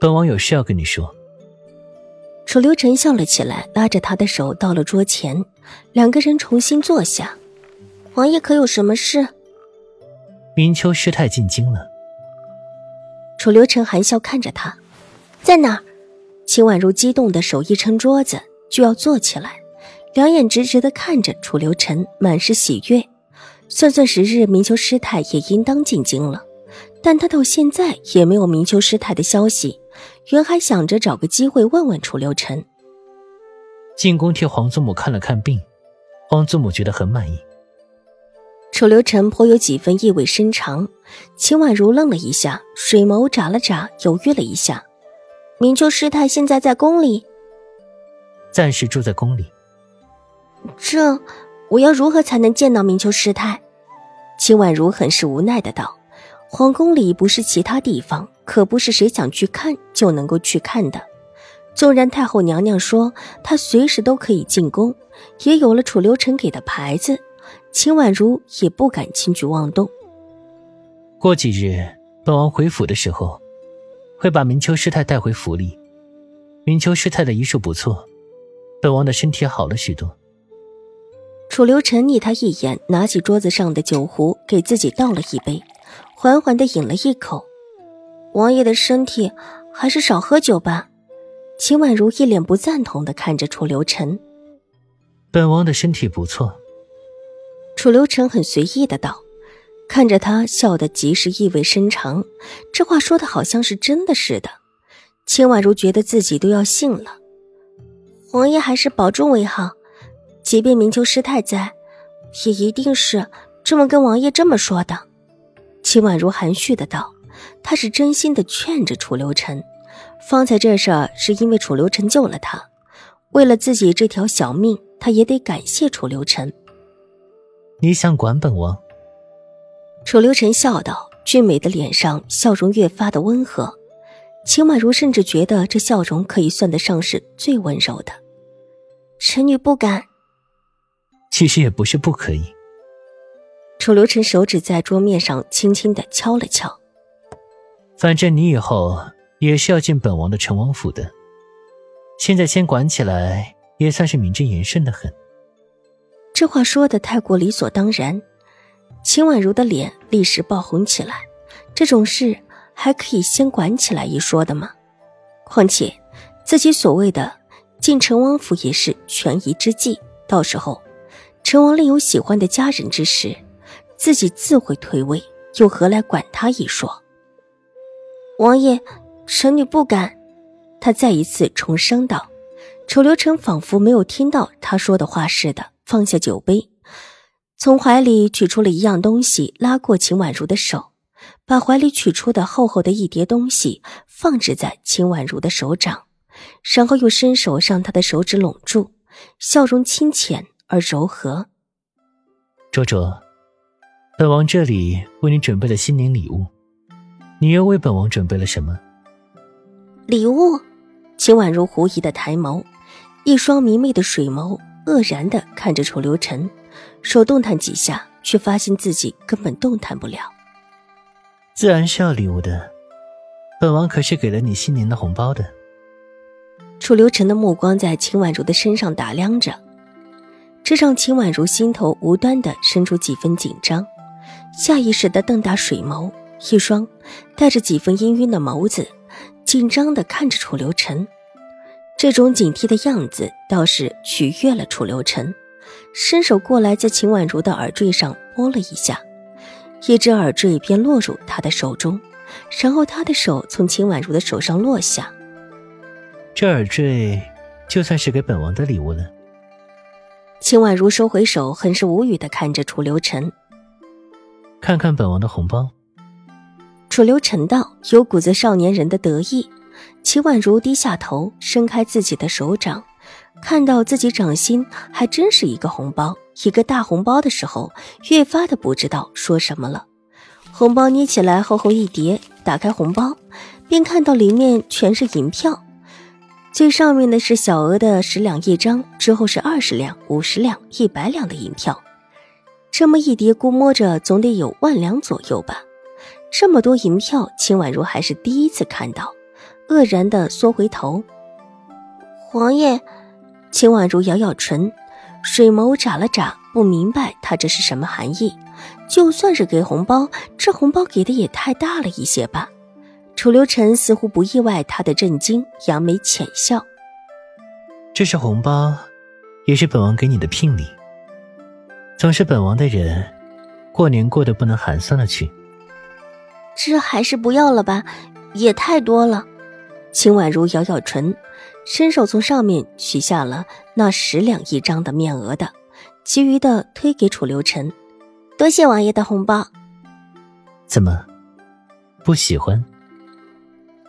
本王有事要跟你说。楚留臣笑了起来，拉着他的手到了桌前，两个人重新坐下。王爷可有什么事？明秋师太进京了。楚留臣含笑看着他，在哪儿？秦婉如激动的手一撑桌子，就要坐起来，两眼直直的看着楚留臣，满是喜悦。算算时日，明秋师太也应当进京了，但他到现在也没有明秋师太的消息。原还想着找个机会问问楚留臣。进宫替皇祖母看了看病，皇祖母觉得很满意。楚留臣颇有几分意味深长。秦婉如愣了一下，水眸眨了眨，犹豫了一下。明秋师太现在在宫里，暂时住在宫里。这，我要如何才能见到明秋师太？秦婉如很是无奈的道。皇宫里不是其他地方，可不是谁想去看就能够去看的。纵然太后娘娘说她随时都可以进宫，也有了楚留臣给的牌子，秦婉如也不敢轻举妄动。过几日，本王回府的时候，会把明秋师太带回府里。明秋师太的医术不错，本王的身体好了许多。楚留臣睨他一眼，拿起桌子上的酒壶，给自己倒了一杯。缓缓的饮了一口，王爷的身体还是少喝酒吧。秦婉如一脸不赞同的看着楚留臣。本王的身体不错。楚留臣很随意的道，看着他笑得极是意味深长，这话说的好像是真的似的。秦婉如觉得自己都要信了。王爷还是保重为好，即便明秋师太在，也一定是这么跟王爷这么说的。秦婉如含蓄的道：“她是真心的劝着楚留臣，方才这事儿是因为楚留臣救了他，为了自己这条小命，他也得感谢楚留臣。”你想管本王？楚留臣笑道，俊美的脸上笑容越发的温和。秦婉如甚至觉得这笑容可以算得上是最温柔的。臣女不敢。其实也不是不可以。楚留臣手指在桌面上轻轻的敲了敲。反正你以后也是要进本王的成王府的，现在先管起来，也算是名正言顺的很。这话说的太过理所当然，秦婉如的脸立时爆红起来。这种事还可以先管起来一说的吗？况且自己所谓的进成王府也是权宜之计，到时候成王另有喜欢的佳人之时。自己自会退位，又何来管他一说？王爷，臣女不敢。他再一次重声道。楚留臣仿佛没有听到他说的话似的，放下酒杯，从怀里取出了一样东西，拉过秦婉如的手，把怀里取出的厚厚的一叠东西放置在秦婉如的手掌，然后又伸手让她的手指拢住，笑容清浅而柔和。卓卓。本王这里为你准备了新年礼物，你又为本王准备了什么？礼物？秦婉如狐疑的抬眸，一双明媚的水眸愕然的看着楚留臣，手动弹几下，却发现自己根本动弹不了。自然是要礼物的，本王可是给了你新年的红包的。楚留臣的目光在秦婉如的身上打量着，这让秦婉如心头无端的生出几分紧张。下意识的瞪大水眸，一双带着几分氤氲的眸子，紧张的看着楚留臣。这种警惕的样子倒是取悦了楚留臣，伸手过来，在秦婉如的耳坠上拨了一下，一只耳坠便落入他的手中，然后他的手从秦婉如的手上落下。这耳坠就算是给本王的礼物了。秦婉如收回手，很是无语的看着楚留臣。看看本王的红包。楚留臣道有股子少年人的得意，齐婉如低下头，伸开自己的手掌，看到自己掌心还真是一个红包，一个大红包的时候，越发的不知道说什么了。红包捏起来厚厚一叠，打开红包，便看到里面全是银票，最上面的是小额的十两一张，之后是二十两、五十两、一百两的银票，这么一叠，估摸着总得有万两左右吧。这么多银票，秦婉如还是第一次看到。愕然的缩回头，王爷，秦婉如咬咬唇，水眸眨了眨，不明白他这是什么含义。就算是给红包，这红包给的也太大了一些吧？楚留臣似乎不意外他的震惊，扬眉浅笑：“这是红包，也是本王给你的聘礼。总是本王的人，过年过得不能寒酸了去。这还是不要了吧，也太多了。”秦婉如咬咬唇，伸手从上面取下了那十两一张的面额的，其余的推给楚留臣。多谢王爷的红包。怎么，不喜欢？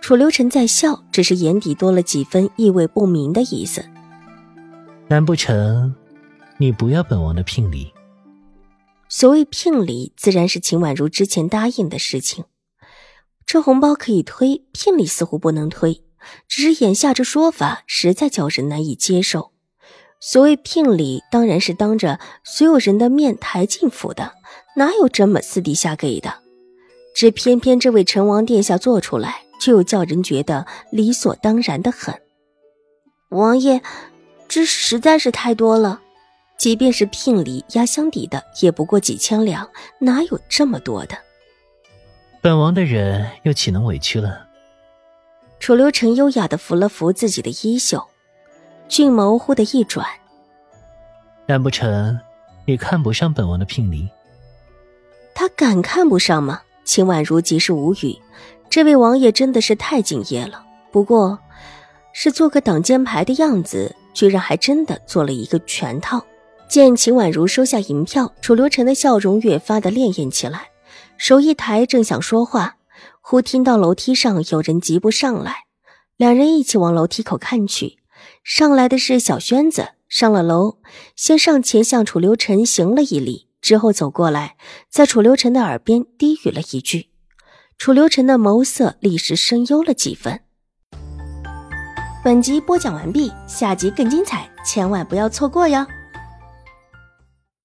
楚留臣在笑，只是眼底多了几分意味不明的意思。难不成，你不要本王的聘礼？所谓聘礼，自然是秦婉如之前答应的事情。这红包可以推，聘礼似乎不能推。只是眼下这说法实在叫人难以接受。所谓聘礼，当然是当着所有人的面抬进府的，哪有这么私底下给的？只偏偏这位陈王殿下做出来，却又叫人觉得理所当然的很。王爷，这实在是太多了。即便是聘礼压箱底的，也不过几千两，哪有这么多的？本王的人又岂能委屈了？楚留臣优雅的扶了扶自己的衣袖，俊眸忽的一转。难不成你看不上本王的聘礼？他敢看不上吗？秦婉如极是无语。这位王爷真的是太敬业了。不过，是做个挡箭牌的样子，居然还真的做了一个全套。见秦婉如收下银票，楚留臣的笑容越发的潋滟起来。手一抬，正想说话，忽听到楼梯上有人疾步上来，两人一起往楼梯口看去。上来的是小轩子，上了楼，先上前向楚留臣行了一礼，之后走过来，在楚留臣的耳边低语了一句。楚留臣的眸色立时深幽了几分。本集播讲完毕，下集更精彩，千万不要错过哟。